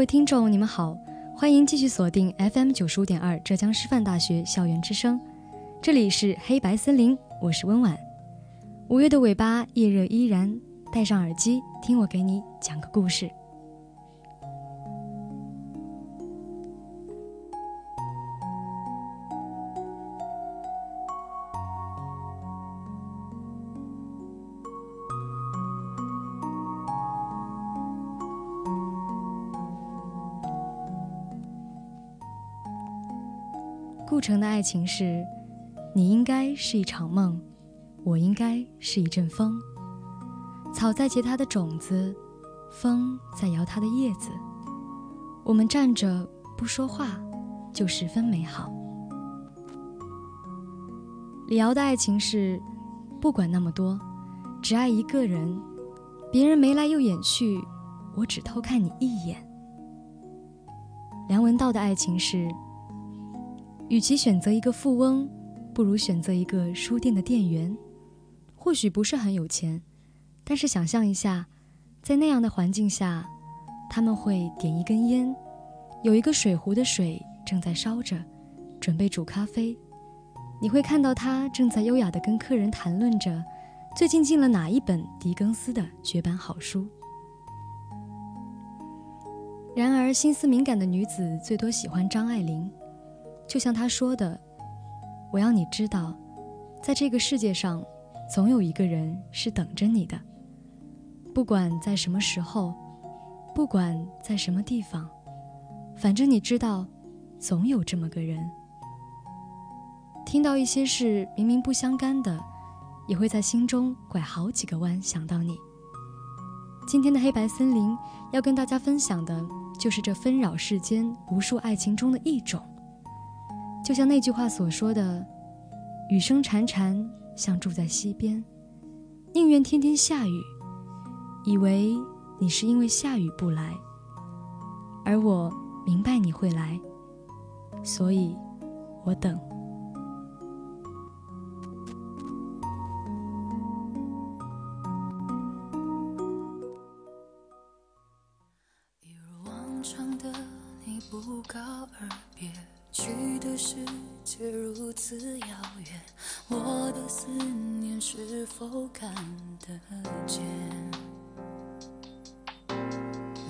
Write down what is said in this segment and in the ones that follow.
各位听众，你们好，欢迎继续锁定 FM 九十五点二浙江师范大学校园之声，这里是黑白森林，我是温婉。五月的尾巴，夜热依然，戴上耳机，听我给你讲个故事。顾城的爱情是：你应该是一场梦，我应该是一阵风。草在结它的种子，风在摇它的叶子。我们站着不说话，就十分美好。李敖的爱情是：不管那么多，只爱一个人。别人眉来又眼去，我只偷看你一眼。梁文道的爱情是。与其选择一个富翁，不如选择一个书店的店员。或许不是很有钱，但是想象一下，在那样的环境下，他们会点一根烟，有一个水壶的水正在烧着，准备煮咖啡。你会看到他正在优雅地跟客人谈论着最近进了哪一本狄更斯的绝版好书。然而，心思敏感的女子最多喜欢张爱玲。就像他说的：“我要你知道，在这个世界上，总有一个人是等着你的。不管在什么时候，不管在什么地方，反正你知道，总有这么个人。听到一些事明明不相干的，也会在心中拐好几个弯想到你。今天的黑白森林要跟大家分享的，就是这纷扰世间无数爱情中的一种。”就像那句话所说的：“雨声潺潺，像住在溪边，宁愿天天下雨，以为你是因为下雨不来，而我明白你会来，所以我等。”一如往常的你不告而别。去的世界如此遥远，我的思念是否看得见？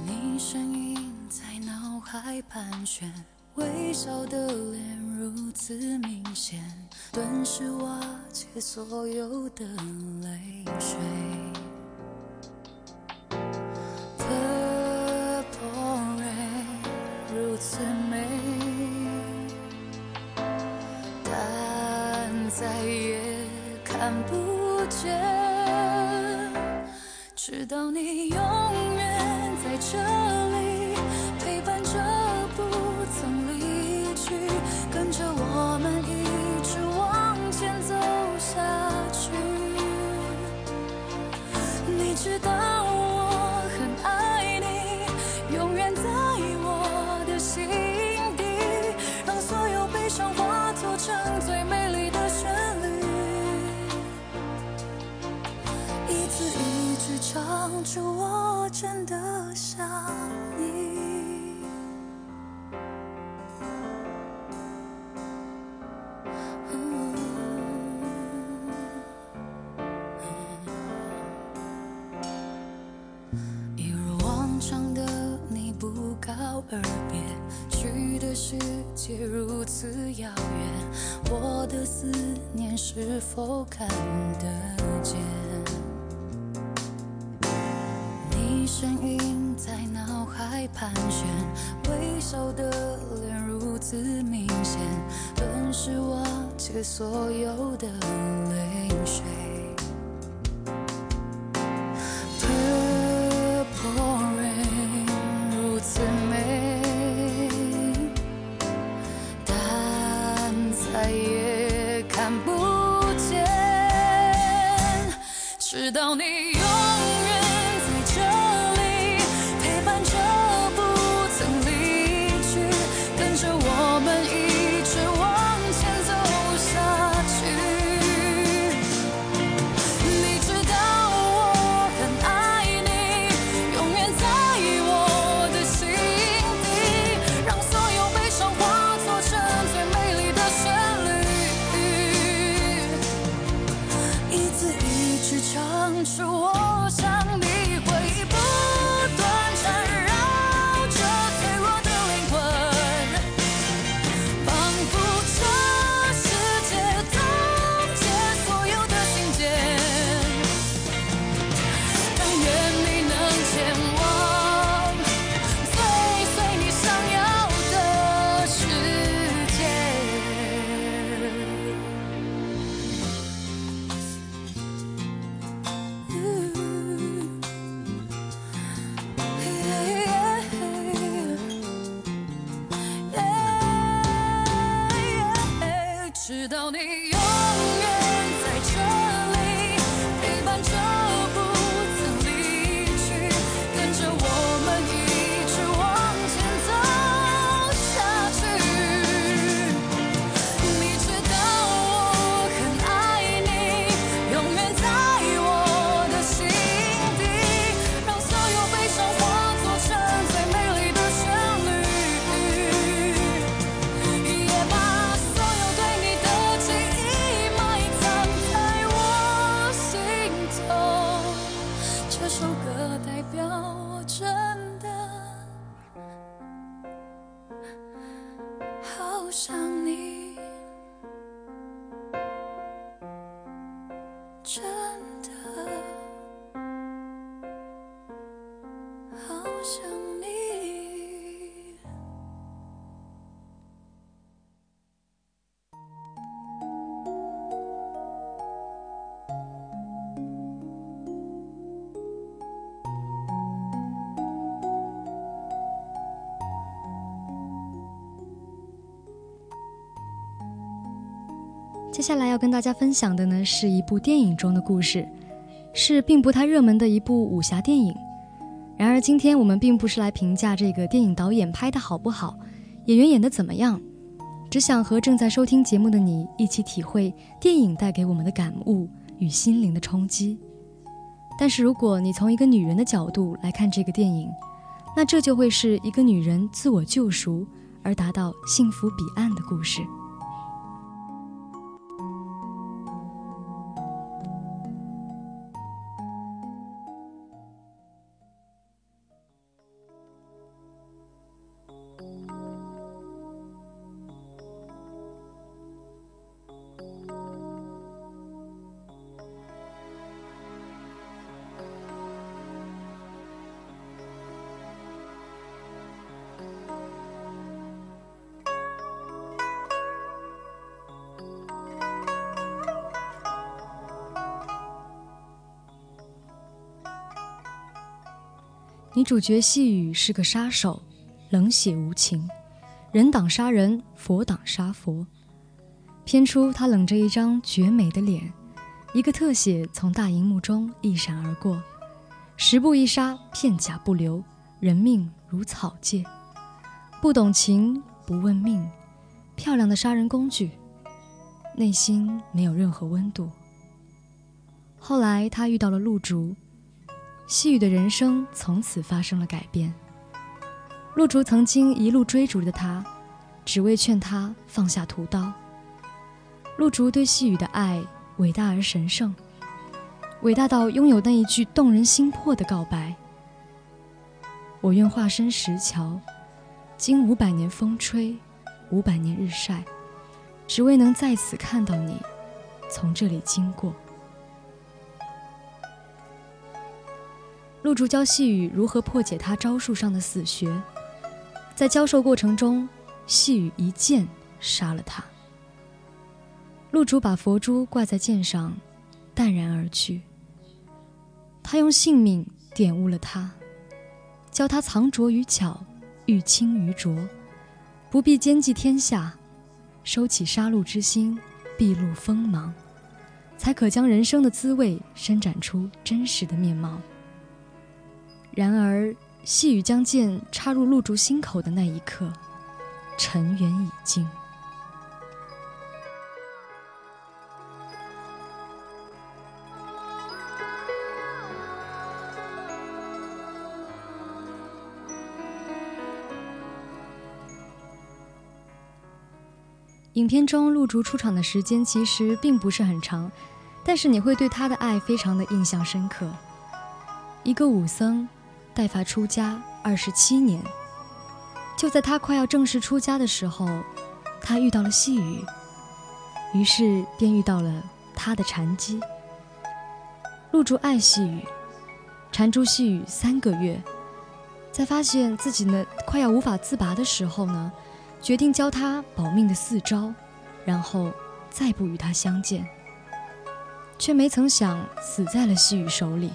你身影在脑海盘旋，微笑的脸如此明显，顿时瓦解所有的泪水。声音在脑海盘旋，微笑的脸如此明显，顿时瓦解所有的泪水。接下来要跟大家分享的呢，是一部电影中的故事，是并不太热门的一部武侠电影。然而，今天我们并不是来评价这个电影导演拍的好不好，演员演的怎么样，只想和正在收听节目的你一起体会电影带给我们的感悟与心灵的冲击。但是，如果你从一个女人的角度来看这个电影，那这就会是一个女人自我救赎而达到幸福彼岸的故事。女主角细雨是个杀手，冷血无情，人挡杀人，佛挡杀佛。片初，她冷着一张绝美的脸，一个特写从大荧幕中一闪而过，十步一杀，片甲不留，人命如草芥。不懂情，不问命，漂亮的杀人工具，内心没有任何温度。后来，她遇到了陆竹。细雨的人生从此发生了改变。陆竹曾经一路追逐着他，只为劝他放下屠刀。陆竹对细雨的爱伟大而神圣，伟大到拥有那一句动人心魄的告白：“我愿化身石桥，经五百年风吹，五百年日晒，只为能在此看到你从这里经过。陆竹教细雨如何破解他招数上的死穴，在教授过程中，细雨一剑杀了他。陆竹把佛珠挂在剑上，淡然而去。他用性命点悟了他，教他藏拙于巧，欲清于浊，不必兼济天下，收起杀戮之心，毕露锋芒，才可将人生的滋味伸展出真实的面貌。然而，细雨将剑插入陆竹心口的那一刻，尘缘已尽。影片中，陆竹出场的时间其实并不是很长，但是你会对他的爱非常的印象深刻。一个武僧。带发出家二十七年，就在他快要正式出家的时候，他遇到了细雨，于是便遇到了他的禅机。陆竹爱细雨，缠住细雨三个月，在发现自己呢快要无法自拔的时候呢，决定教他保命的四招，然后再不与他相见，却没曾想死在了细雨手里。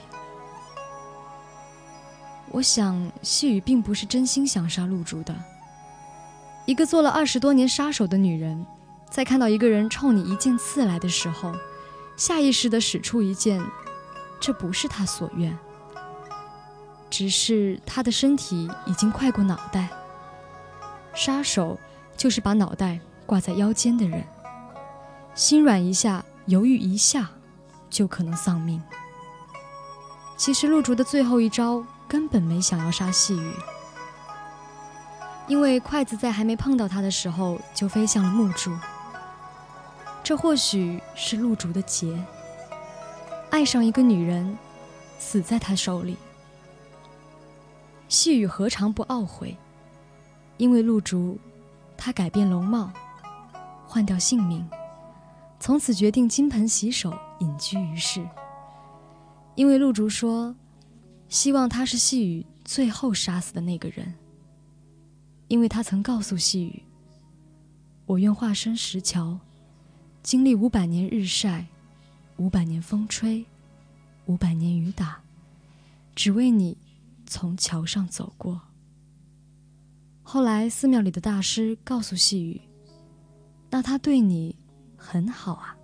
我想，细雨并不是真心想杀陆竹的。一个做了二十多年杀手的女人，在看到一个人冲你一剑刺来的时候，下意识地使出一剑，这不是她所愿。只是她的身体已经快过脑袋。杀手就是把脑袋挂在腰间的人，心软一下，犹豫一下，就可能丧命。其实陆竹的最后一招。根本没想要杀细雨，因为筷子在还没碰到他的时候就飞向了木柱。这或许是陆竹的劫，爱上一个女人，死在他手里。细雨何尝不懊悔？因为陆竹，他改变容貌，换掉性命，从此决定金盆洗手，隐居于世。因为陆竹说。希望他是细雨最后杀死的那个人，因为他曾告诉细雨：“我愿化身石桥，经历五百年日晒，五百年风吹，五百年雨打，只为你从桥上走过。”后来寺庙里的大师告诉细雨：“那他对你很好啊。”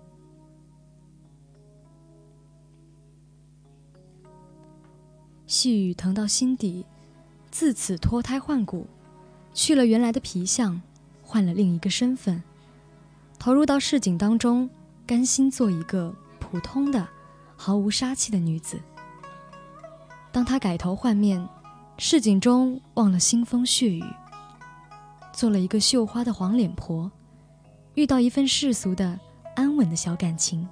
细雨疼到心底，自此脱胎换骨，去了原来的皮相，换了另一个身份，投入到市井当中，甘心做一个普通的、毫无杀气的女子。当她改头换面，市井中忘了腥风血雨，做了一个绣花的黄脸婆，遇到一份世俗的、安稳的小感情。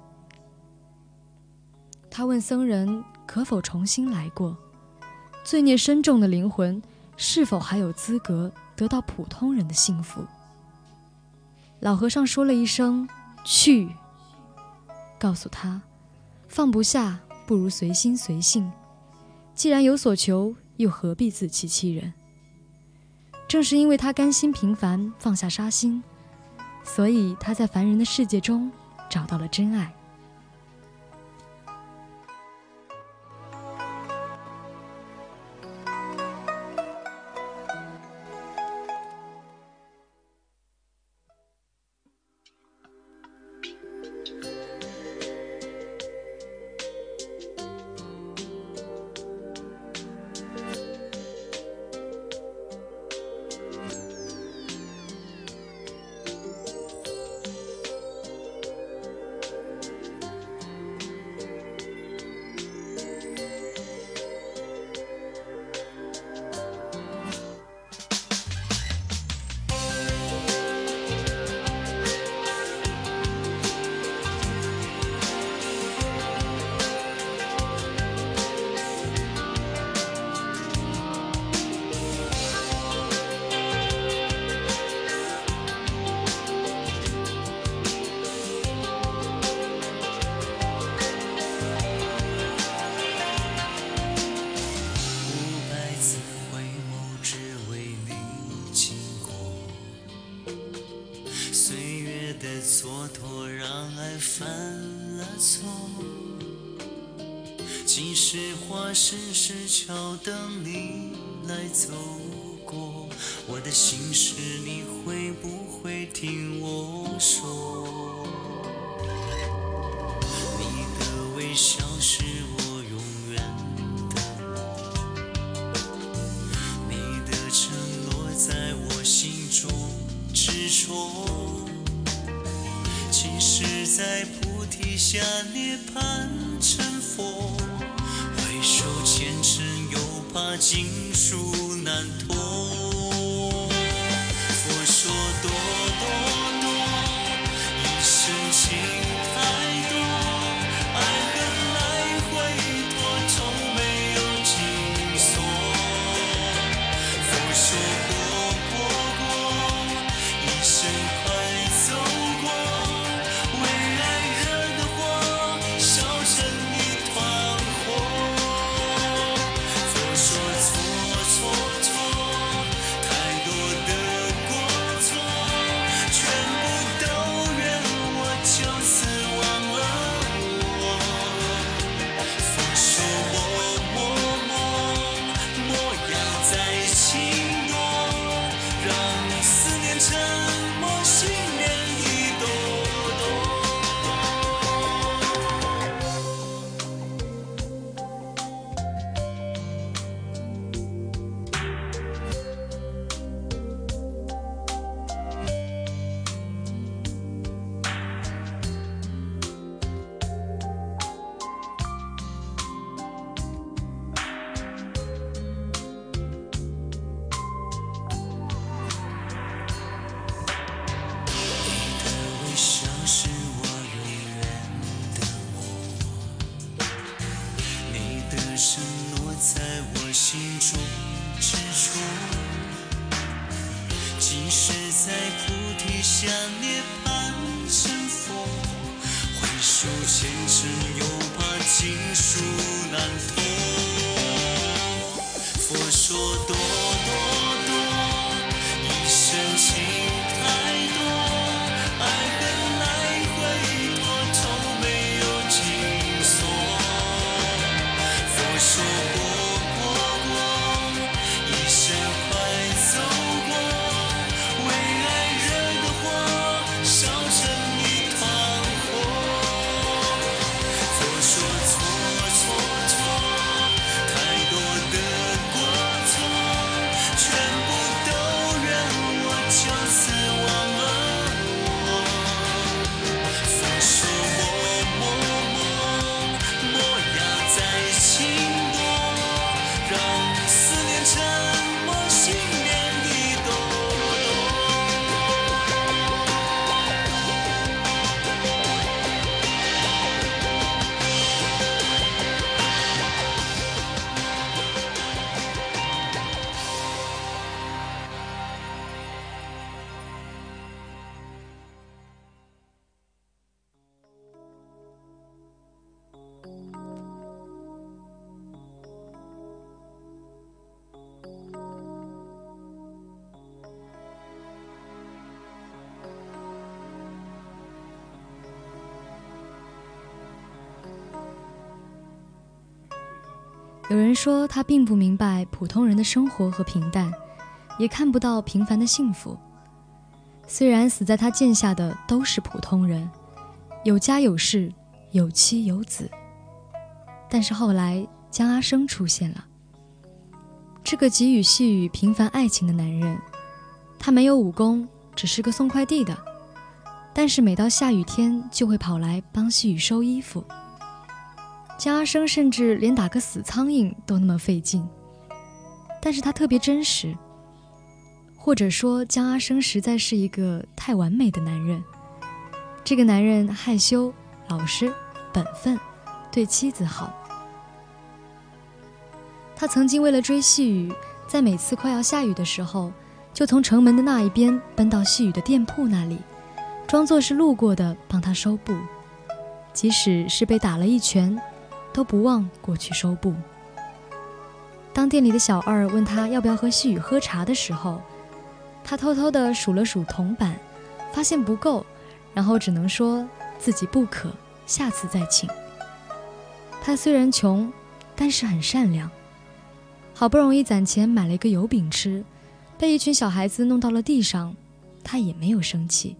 她问僧人可否重新来过。罪孽深重的灵魂，是否还有资格得到普通人的幸福？老和尚说了一声“去”，告诉他：“放不下，不如随心随性。既然有所求，又何必自欺欺人？”正是因为他甘心平凡，放下杀心，所以他在凡人的世界中找到了真爱。使化身石桥等你来走过，我的心事锦书难托有人说他并不明白普通人的生活和平淡，也看不到平凡的幸福。虽然死在他剑下的都是普通人，有家有室，有妻有子，但是后来江阿生出现了。这个给予细雨平凡爱情的男人，他没有武功，只是个送快递的，但是每到下雨天就会跑来帮细雨收衣服。江阿生甚至连打个死苍蝇都那么费劲，但是他特别真实，或者说江阿生实在是一个太完美的男人。这个男人害羞、老实、本分，对妻子好。他曾经为了追细雨，在每次快要下雨的时候，就从城门的那一边奔到细雨的店铺那里，装作是路过的帮他收布，即使是被打了一拳，都不忘过去收布。当店里的小二问他要不要和细雨喝茶的时候，他偷偷地数了数铜板，发现不够，然后只能说自己不渴，下次再请。他虽然穷，但是很善良。好不容易攒钱买了一个油饼吃，被一群小孩子弄到了地上，他也没有生气。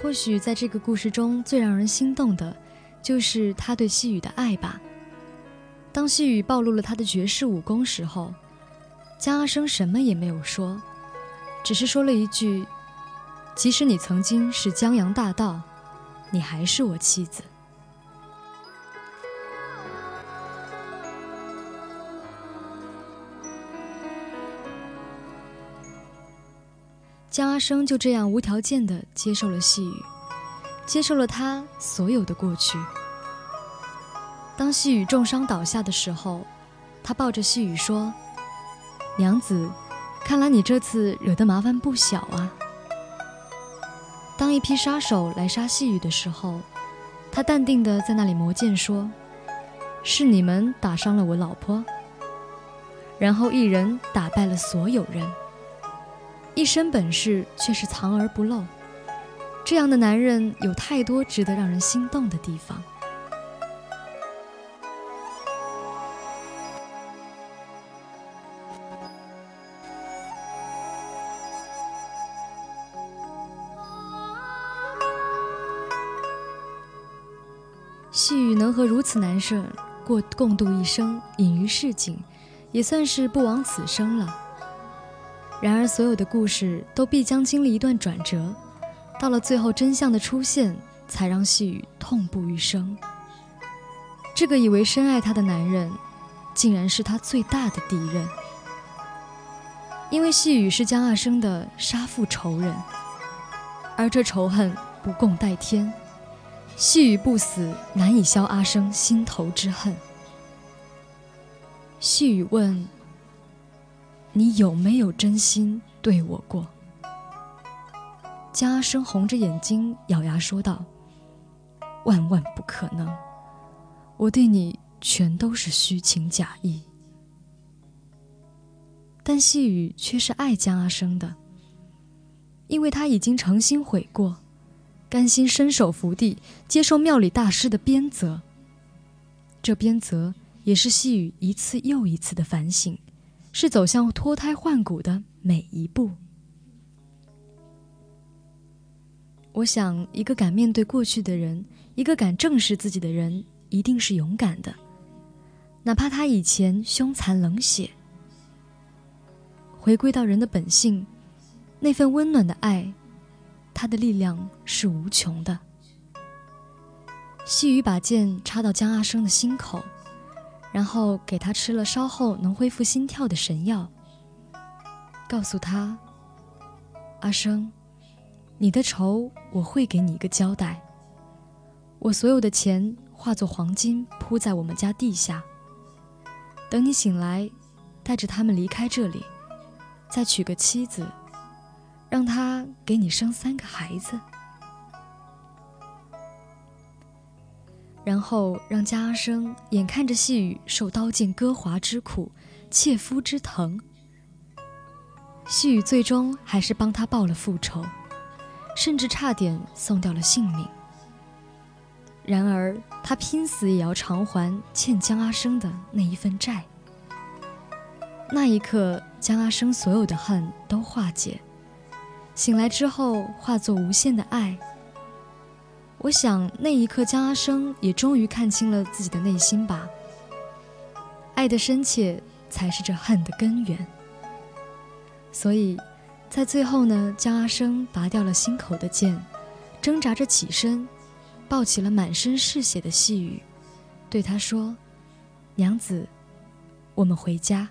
或许在这个故事中最让人心动的，就是他对细雨的爱吧。当细雨暴露了他的绝世武功时候，江阿生什么也没有说，只是说了一句。即使你曾经是江洋大盗，你还是我妻子。江阿生就这样无条件的接受了细雨，接受了他所有的过去。当细雨重伤倒下的时候，他抱着细雨说：“娘子，看来你这次惹的麻烦不小啊。”当一批杀手来杀细雨的时候，他淡定地在那里磨剑，说：“是你们打伤了我老婆。”然后一人打败了所有人，一身本事却是藏而不露。这样的男人有太多值得让人心动的地方。细雨能和如此男生过共度一生，隐于市井，也算是不枉此生了。然而，所有的故事都必将经历一段转折，到了最后，真相的出现，才让细雨痛不欲生。这个以为深爱他的男人，竟然是他最大的敌人。因为细雨是江阿生的杀父仇人，而这仇恨不共戴天。细雨不死，难以消阿生心头之恨。细雨问：“你有没有真心对我过？”江阿生红着眼睛，咬牙说道：“万万不可能！我对你全都是虚情假意。”但细雨却是爱江阿生的，因为他已经诚心悔过。甘心伸手伏地，接受庙里大师的鞭责。这鞭责也是细雨一次又一次的反省，是走向脱胎换骨的每一步。我想，一个敢面对过去的人，一个敢正视自己的人，一定是勇敢的，哪怕他以前凶残冷血。回归到人的本性，那份温暖的爱。他的力量是无穷的。细雨把剑插到江阿生的心口，然后给他吃了稍后能恢复心跳的神药，告诉他：“阿生，你的仇我会给你一个交代。我所有的钱化作黄金铺在我们家地下，等你醒来，带着他们离开这里，再娶个妻子。”让他给你生三个孩子，然后让江阿生眼看着细雨受刀剑割划之苦、切肤之疼。细雨最终还是帮他报了复仇，甚至差点送掉了性命。然而他拼死也要偿还欠江阿生的那一份债。那一刻，江阿生所有的恨都化解。醒来之后，化作无限的爱。我想那一刻，江阿生也终于看清了自己的内心吧。爱的深切，才是这恨的根源。所以，在最后呢，江阿生拔掉了心口的剑，挣扎着起身，抱起了满身是血的细雨，对他说：“娘子，我们回家。”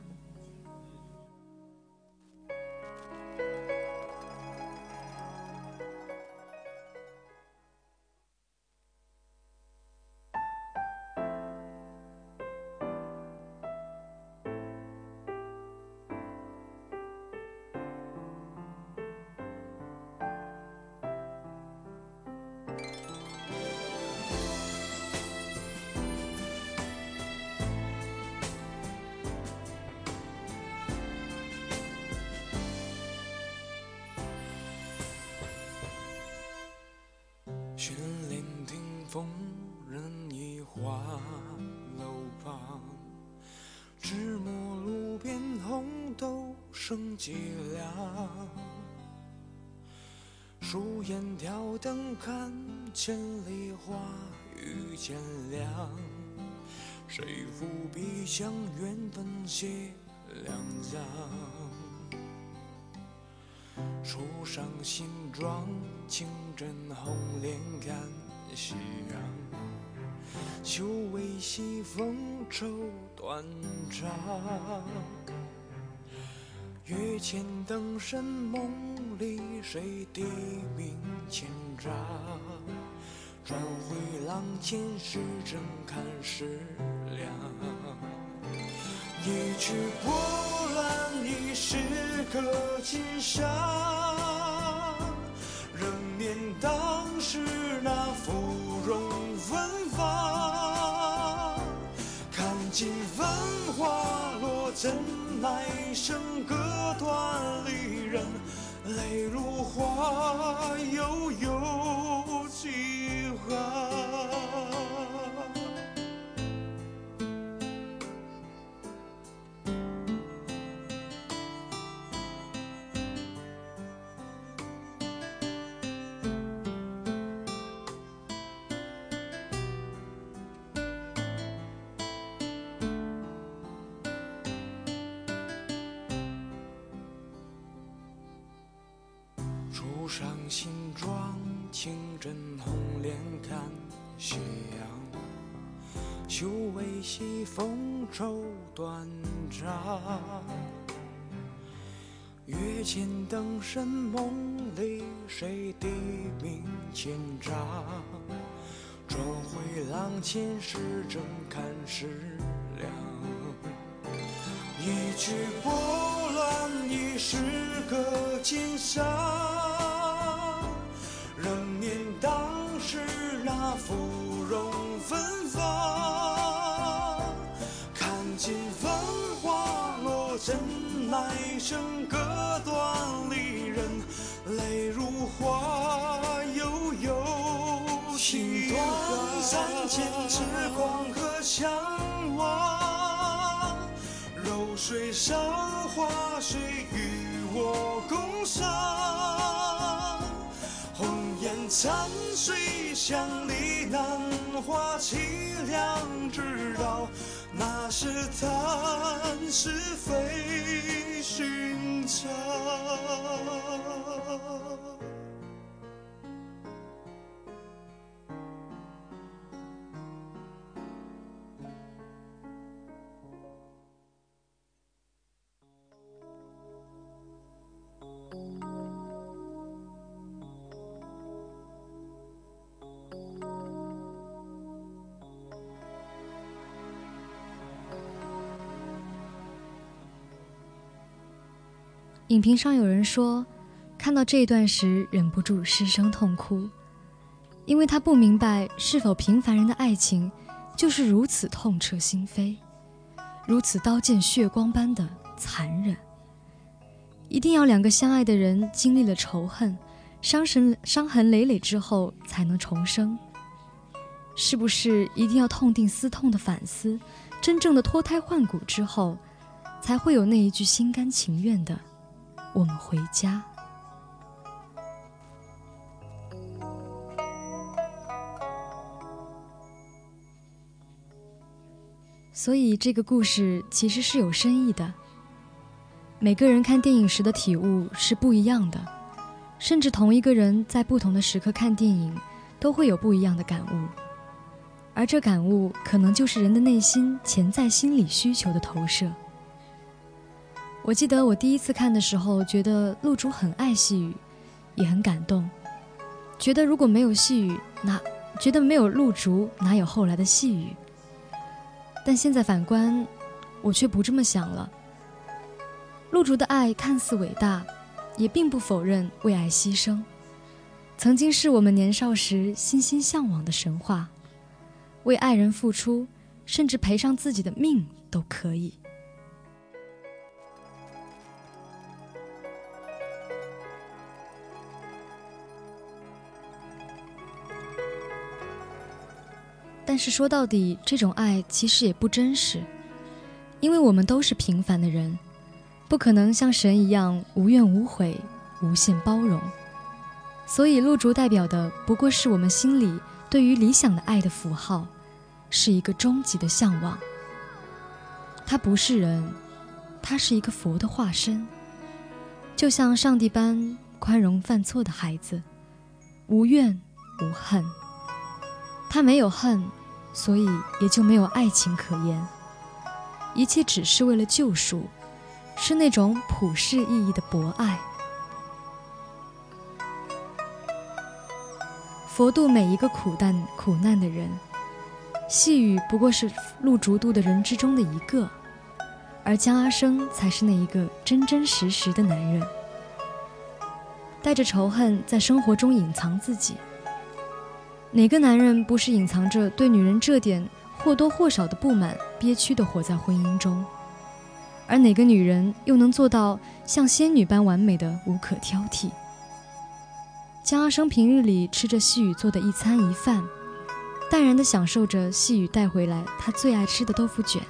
生几两。树烟挑灯看千里花雨渐凉，谁伏笔将缘分写两江？树上新妆，清枕红莲看夕阳。秋微西风愁断肠。月前灯深梦里，谁低鸣千丈？转回廊前时，正看时凉。一曲波澜，一世隔千伤。怎奈笙歌断，离人泪如花，悠悠几行。上新妆，清枕红莲看夕阳。秋微西风愁断肠。月前灯深梦里，谁低鸣千丈？转回廊前时，正看时凉。一曲波澜，已是个今宵。奈笙歌断，离人泪如花，悠悠情断三千尺，黄河相望。柔水韶华，谁与我共赏？红颜残水乡里，难画凄凉，知道那是叹是非寻找。影评上有人说，看到这一段时忍不住失声痛哭，因为他不明白是否平凡人的爱情就是如此痛彻心扉，如此刀剑血光般的残忍。一定要两个相爱的人经历了仇恨、伤神、伤痕累累之后才能重生？是不是一定要痛定思痛的反思，真正的脱胎换骨之后，才会有那一句心甘情愿的？我们回家。所以这个故事其实是有深意的。每个人看电影时的体悟是不一样的，甚至同一个人在不同的时刻看电影，都会有不一样的感悟。而这感悟，可能就是人的内心潜在心理需求的投射。我记得我第一次看的时候，觉得陆竹很爱细雨，也很感动，觉得如果没有细雨，那觉得没有陆竹，哪有后来的细雨？但现在反观，我却不这么想了。陆竹的爱看似伟大，也并不否认为爱牺牲，曾经是我们年少时心心向往的神话，为爱人付出，甚至赔上自己的命都可以。但是说到底，这种爱其实也不真实，因为我们都是平凡的人，不可能像神一样无怨无悔、无限包容。所以，露竹代表的不过是我们心里对于理想的爱的符号，是一个终极的向往。他不是人，他是一个佛的化身，就像上帝般宽容犯错的孩子，无怨无恨。他没有恨。所以也就没有爱情可言，一切只是为了救赎，是那种普世意义的博爱。佛度每一个苦难苦难的人，细雨不过是露竹渡的人之中的一个，而江阿生才是那一个真真实实的男人，带着仇恨在生活中隐藏自己。哪个男人不是隐藏着对女人这点或多或少的不满，憋屈地活在婚姻中？而哪个女人又能做到像仙女般完美的无可挑剔？江阿生平日里吃着细雨做的一餐一饭，淡然地享受着细雨带回来他最爱吃的豆腐卷。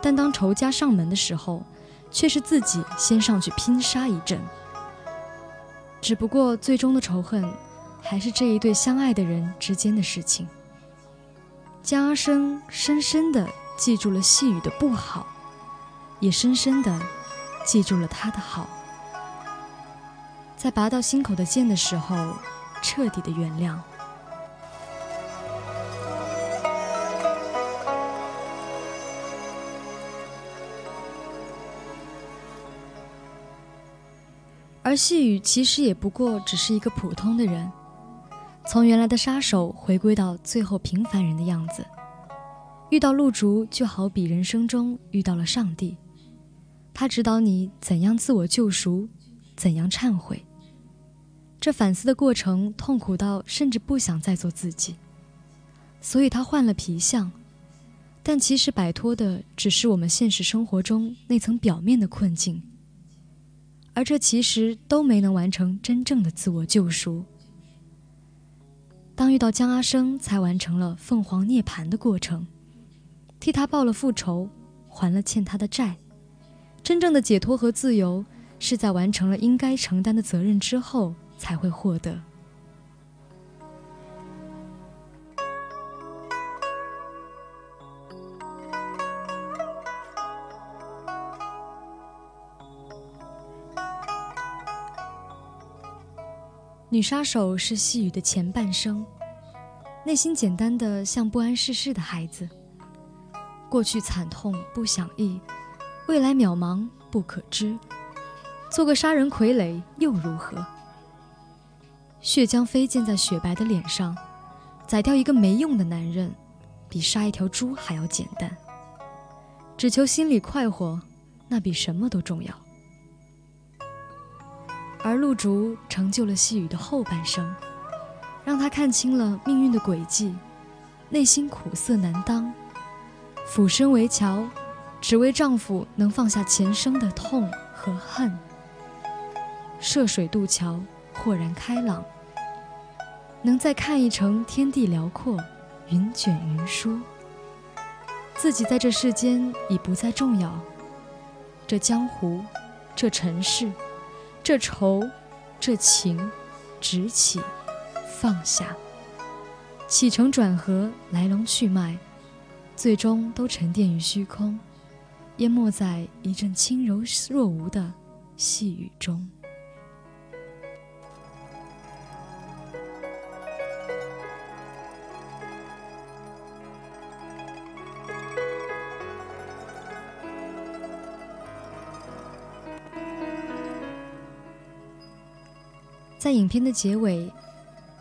但当仇家上门的时候，却是自己先上去拼杀一阵。只不过最终的仇恨。还是这一对相爱的人之间的事情。江阿生深深地记住了细雨的不好，也深深地记住了他的好。在拔到心口的剑的时候，彻底的原谅。而细雨其实也不过只是一个普通的人。从原来的杀手回归到最后平凡人的样子，遇到露竹就好比人生中遇到了上帝，他指导你怎样自我救赎，怎样忏悔。这反思的过程痛苦到甚至不想再做自己，所以他换了皮相，但其实摆脱的只是我们现实生活中那层表面的困境，而这其实都没能完成真正的自我救赎。当遇到江阿生，才完成了凤凰涅槃的过程，替他报了复仇，还了欠他的债。真正的解脱和自由，是在完成了应该承担的责任之后才会获得。女杀手是细雨的前半生，内心简单的像不谙世事的孩子。过去惨痛不想忆，未来渺茫不可知。做个杀人傀儡又如何？血浆飞溅在雪白的脸上，宰掉一个没用的男人，比杀一条猪还要简单。只求心里快活，那比什么都重要。而露竹成就了细雨的后半生，让他看清了命运的轨迹，内心苦涩难当，俯身为桥，只为丈夫能放下前生的痛和恨。涉水渡桥，豁然开朗，能再看一程天地辽阔，云卷云舒。自己在这世间已不再重要，这江湖，这尘世。这愁，这情，执起，放下，起承转合，来龙去脉，最终都沉淀于虚空，淹没在一阵轻柔若无的细雨中。在影片的结尾，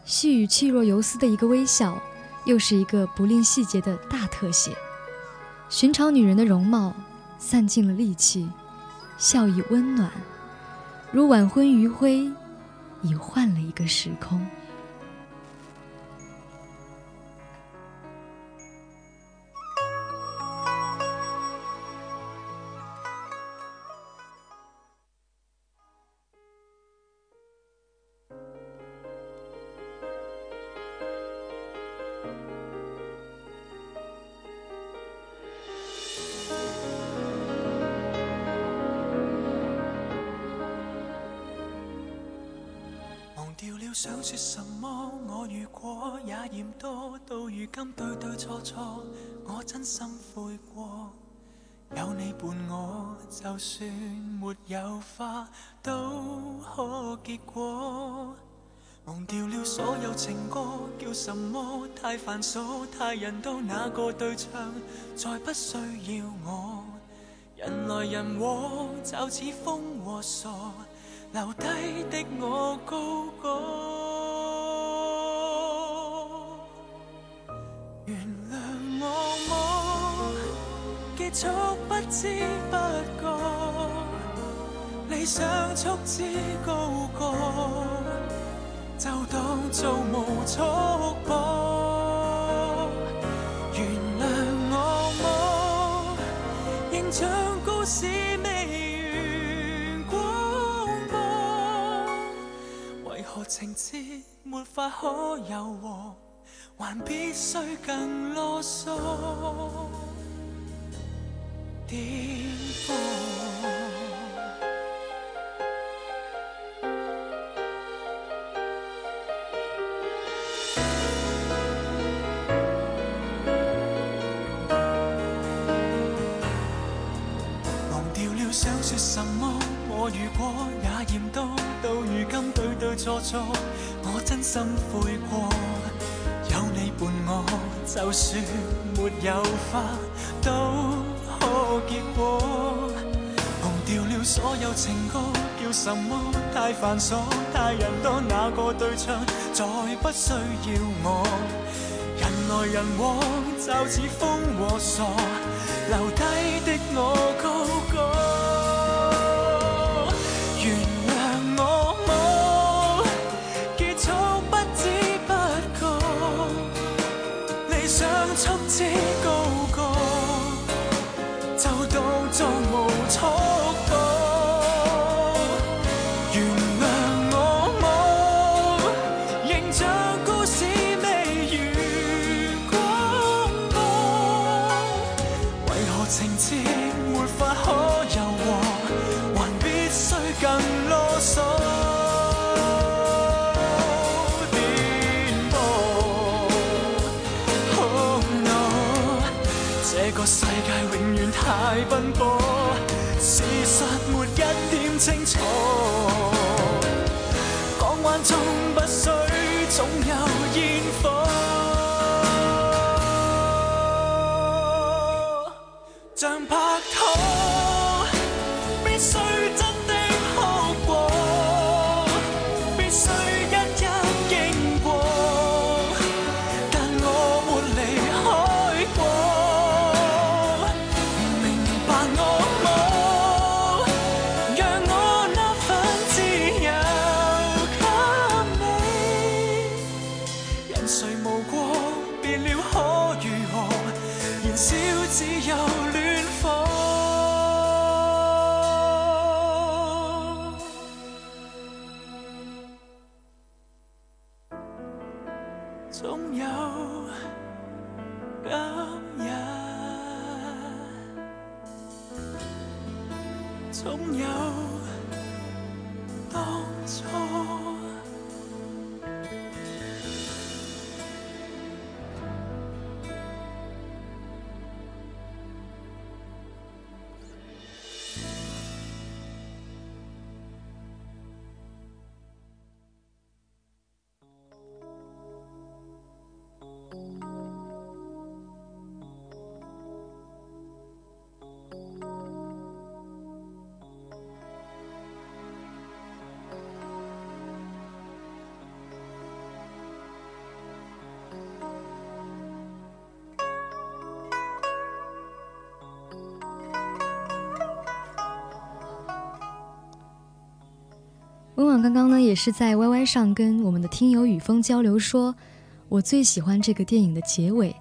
细雨气若游丝的一个微笑，又是一个不吝细节的大特写。寻常女人的容貌，散尽了戾气，笑意温暖，如晚婚余晖，已换了一个时空。说什么，我遇过也嫌多，到如今对对错错，我真心悔过。有你伴我，就算没有花都可结果。忘掉了所有情歌，叫什么太繁琐，太人多，那个对唱再不需要我。人来人往，就似风和傻，留低的我高歌。原谅我么？结束不知不觉，理想束之高歌，就当做无束缚。原谅我么？仍像故事未完广播，为何情节没法可柔和，还必须更啰嗦？颠簸。忘掉了想说什么，我如果也嫌多，到如今对对错错，我真心悔过。伴我，就算没有花都可结果。忘掉了所有情歌，叫什么太繁琐，太人多，那个对象再不需要我。人来人往，就似风和傻，留低的我高歌。温婉刚刚呢，也是在 YY 上跟我们的听友雨峰交流说，我最喜欢这个电影的结尾，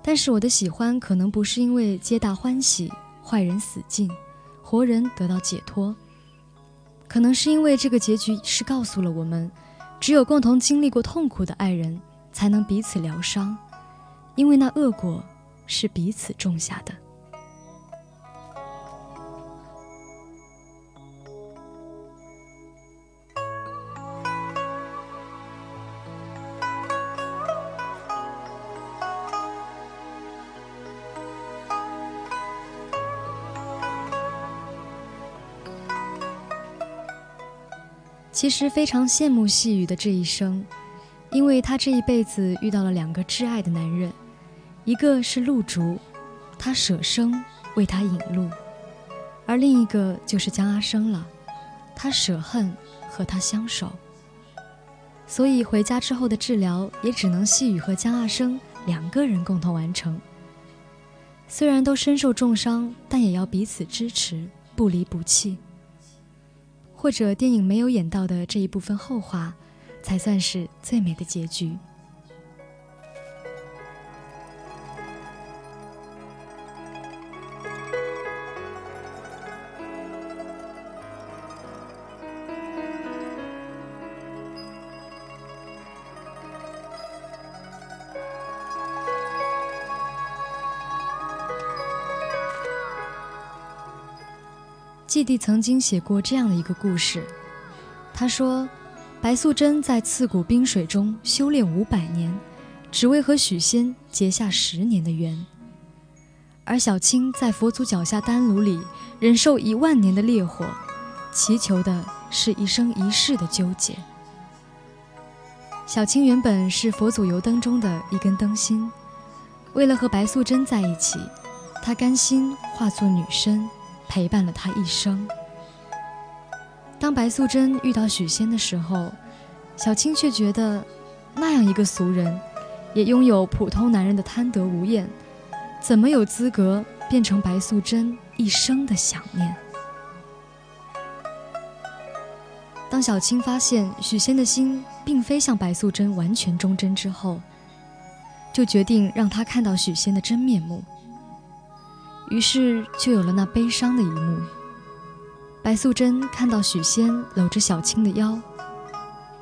但是我的喜欢可能不是因为皆大欢喜，坏人死尽，活人得到解脱，可能是因为这个结局是告诉了我们，只有共同经历过痛苦的爱人，才能彼此疗伤，因为那恶果是彼此种下的。其实非常羡慕细雨的这一生，因为她这一辈子遇到了两个挚爱的男人，一个是陆竹，他舍生为她引路；而另一个就是江阿生了，他舍恨和他相守。所以回家之后的治疗也只能细雨和江阿生两个人共同完成。虽然都身受重伤，但也要彼此支持，不离不弃。或者电影没有演到的这一部分后话，才算是最美的结局。弟弟曾经写过这样的一个故事，他说，白素贞在刺骨冰水中修炼五百年，只为和许仙结下十年的缘；而小青在佛祖脚下丹炉里忍受一万年的烈火，祈求的是一生一世的纠结。小青原本是佛祖油灯中的一根灯芯，为了和白素贞在一起，她甘心化作女身。陪伴了他一生。当白素贞遇到许仙的时候，小青却觉得，那样一个俗人，也拥有普通男人的贪得无厌，怎么有资格变成白素贞一生的想念？当小青发现许仙的心并非像白素贞完全忠贞之后，就决定让他看到许仙的真面目。于是就有了那悲伤的一幕。白素贞看到许仙搂着小青的腰，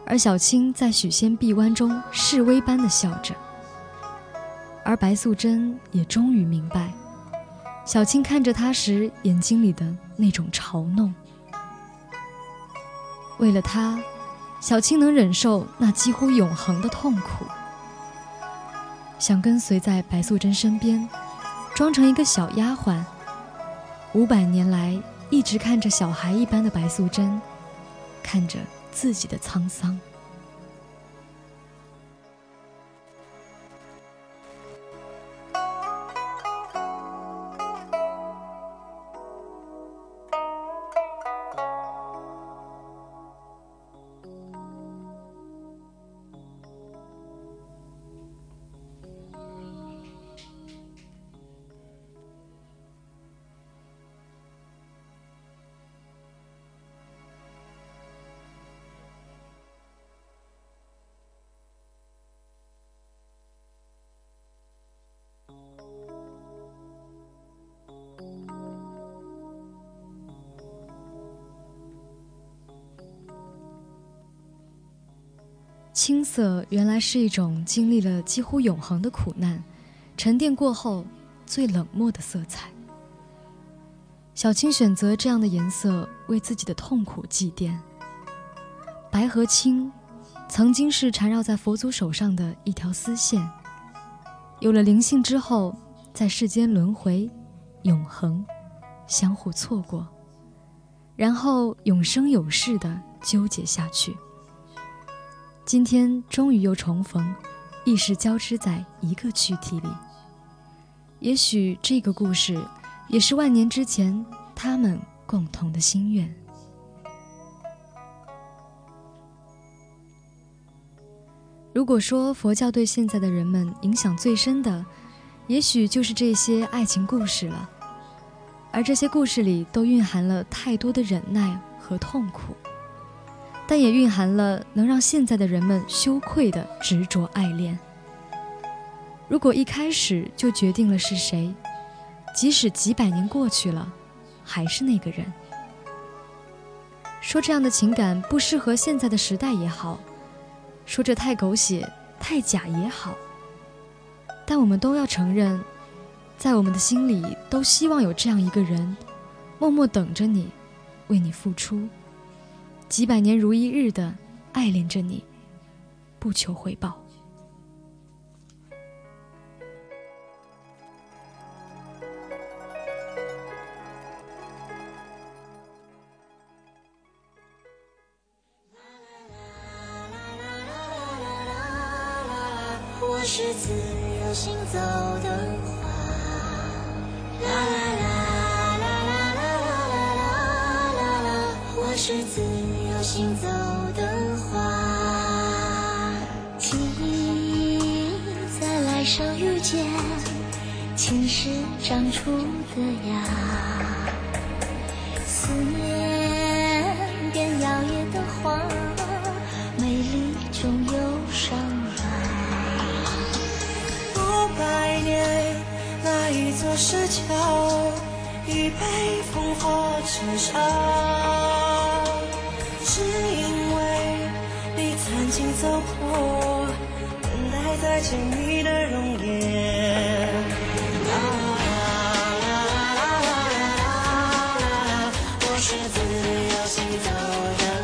而小青在许仙臂弯中示威般的笑着。而白素贞也终于明白，小青看着她时眼睛里的那种嘲弄。为了他，小青能忍受那几乎永恒的痛苦，想跟随在白素贞身边。装成一个小丫鬟，五百年来一直看着小孩一般的白素贞，看着自己的沧桑。色原来是一种经历了几乎永恒的苦难，沉淀过后最冷漠的色彩。小青选择这样的颜色为自己的痛苦祭奠。白和青，曾经是缠绕在佛祖手上的一条丝线，有了灵性之后，在世间轮回，永恒，相互错过，然后永生永世的纠结下去。今天终于又重逢，意识交织在一个躯体里。也许这个故事，也是万年之前他们共同的心愿。如果说佛教对现在的人们影响最深的，也许就是这些爱情故事了。而这些故事里都蕴含了太多的忍耐和痛苦。但也蕴含了能让现在的人们羞愧的执着爱恋。如果一开始就决定了是谁，即使几百年过去了，还是那个人。说这样的情感不适合现在的时代也好，说这太狗血、太假也好，但我们都要承认，在我们的心里都希望有这样一个人，默默等着你，为你付出。几百年如一日的爱恋着你，不求回报。的芽。思念变摇曳的花，美丽中有伤疤。五百年，那一座石桥已被烽火炙烧，只因为你曾经走过，等待再见你的容颜。是自由行走的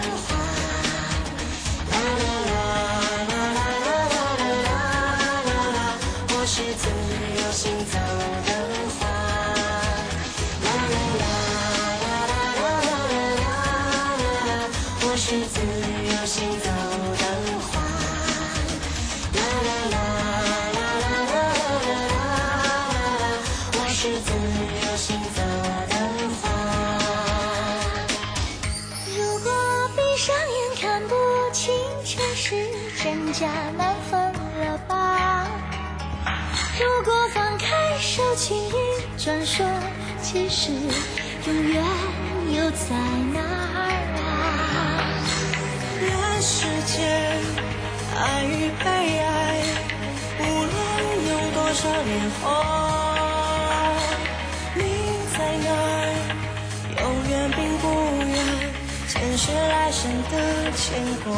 易转身，其实永远又在哪儿啊？人世间，爱与被爱，无论有多少年华，你在哪，永远并不远，前世来生的牵挂。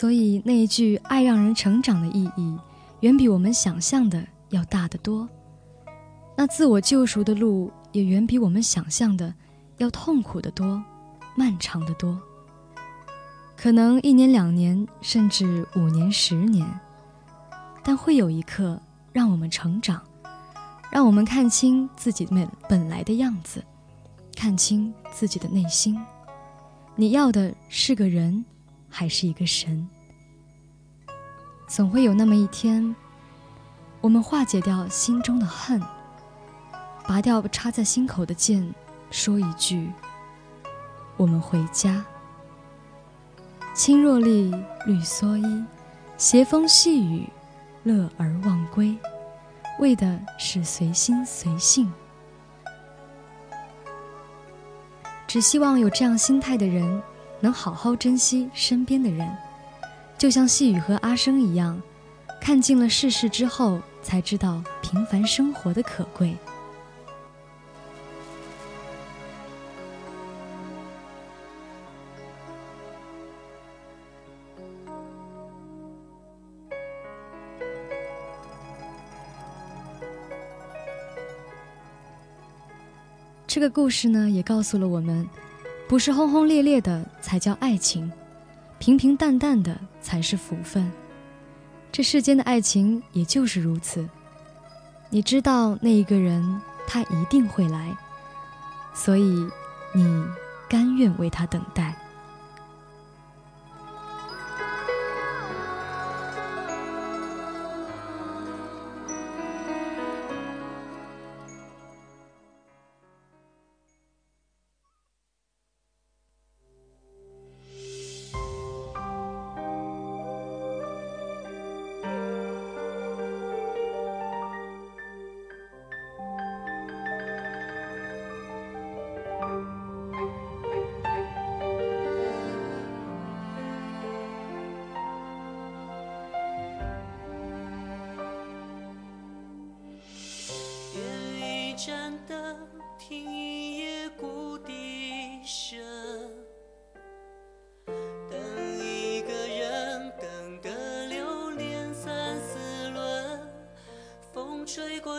所以那一句“爱让人成长”的意义，远比我们想象的要大得多。那自我救赎的路，也远比我们想象的要痛苦得多，漫长得多。可能一年、两年，甚至五年、十年，但会有一刻让我们成长，让我们看清自己本本来的样子，看清自己的内心。你要的是个人，还是一个神？总会有那么一天，我们化解掉心中的恨，拔掉插在心口的剑，说一句：“我们回家。”青箬笠，绿蓑衣，斜风细雨，乐而忘归，为的是随心随性。只希望有这样心态的人，能好好珍惜身边的人，就像细雨和阿生一样，看尽了世事之后，才知道平凡生活的可贵。这个故事呢，也告诉了我们，不是轰轰烈烈的才叫爱情，平平淡淡的才是福分。这世间的爱情也就是如此。你知道那一个人他一定会来，所以你甘愿为他等待。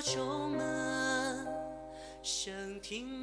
愁闷，声听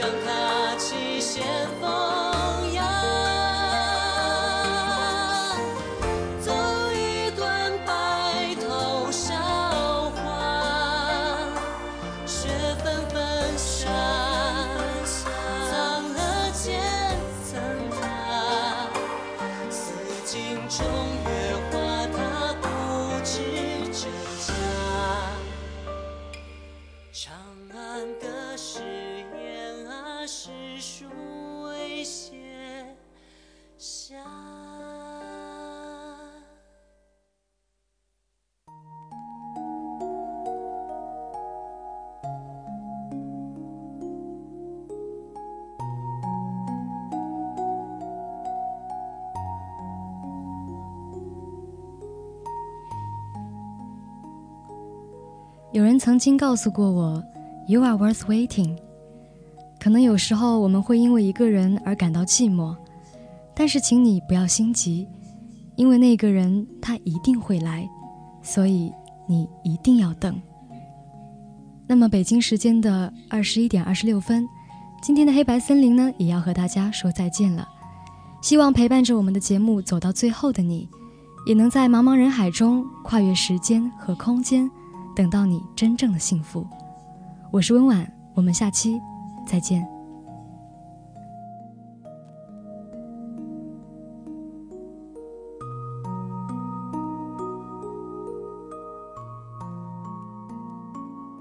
想。曾经告诉过我，“You are worth waiting。”可能有时候我们会因为一个人而感到寂寞，但是请你不要心急，因为那个人他一定会来，所以你一定要等。那么北京时间的二十一点二十六分，今天的黑白森林呢也要和大家说再见了。希望陪伴着我们的节目走到最后的你，也能在茫茫人海中跨越时间和空间，等到你真正的幸福。我是温婉，我们下期。再见。